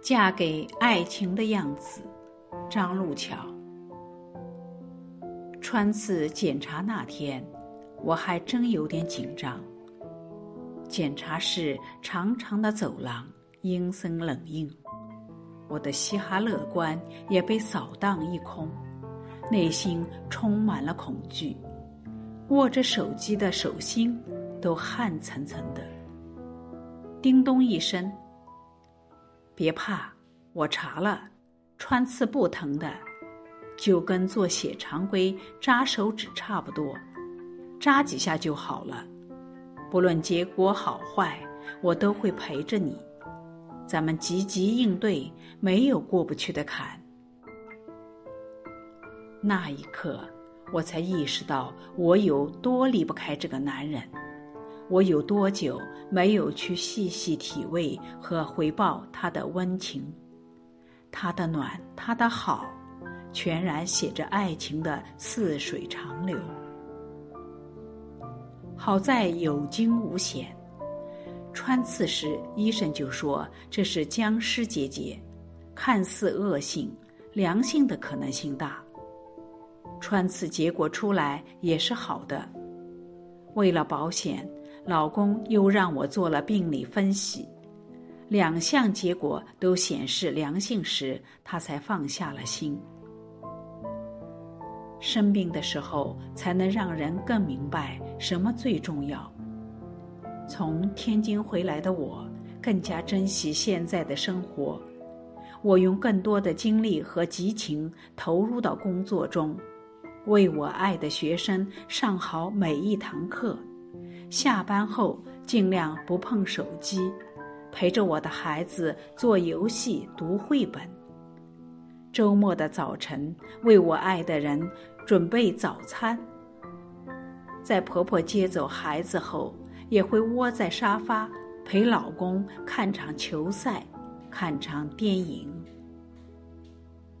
嫁给爱情的样子，张路桥。穿刺检查那天，我还真有点紧张。检查室长长的走廊阴森冷硬，我的嘻哈乐观也被扫荡一空，内心充满了恐惧，握着手机的手心都汗涔涔的。叮咚一声。别怕，我查了，穿刺不疼的，就跟做血常规扎手指差不多，扎几下就好了。不论结果好坏，我都会陪着你。咱们积极应对，没有过不去的坎。那一刻，我才意识到我有多离不开这个男人。我有多久没有去细细体味和回报他的温情，他的暖，他的好，全然写着爱情的似水长流。好在有惊无险，穿刺时医生就说这是僵尸结节，看似恶性，良性的可能性大。穿刺结果出来也是好的，为了保险。老公又让我做了病理分析，两项结果都显示良性时，他才放下了心。生病的时候，才能让人更明白什么最重要。从天津回来的我，更加珍惜现在的生活。我用更多的精力和激情投入到工作中，为我爱的学生上好每一堂课。下班后尽量不碰手机，陪着我的孩子做游戏、读绘本。周末的早晨，为我爱的人准备早餐。在婆婆接走孩子后，也会窝在沙发陪老公看场球赛，看场电影。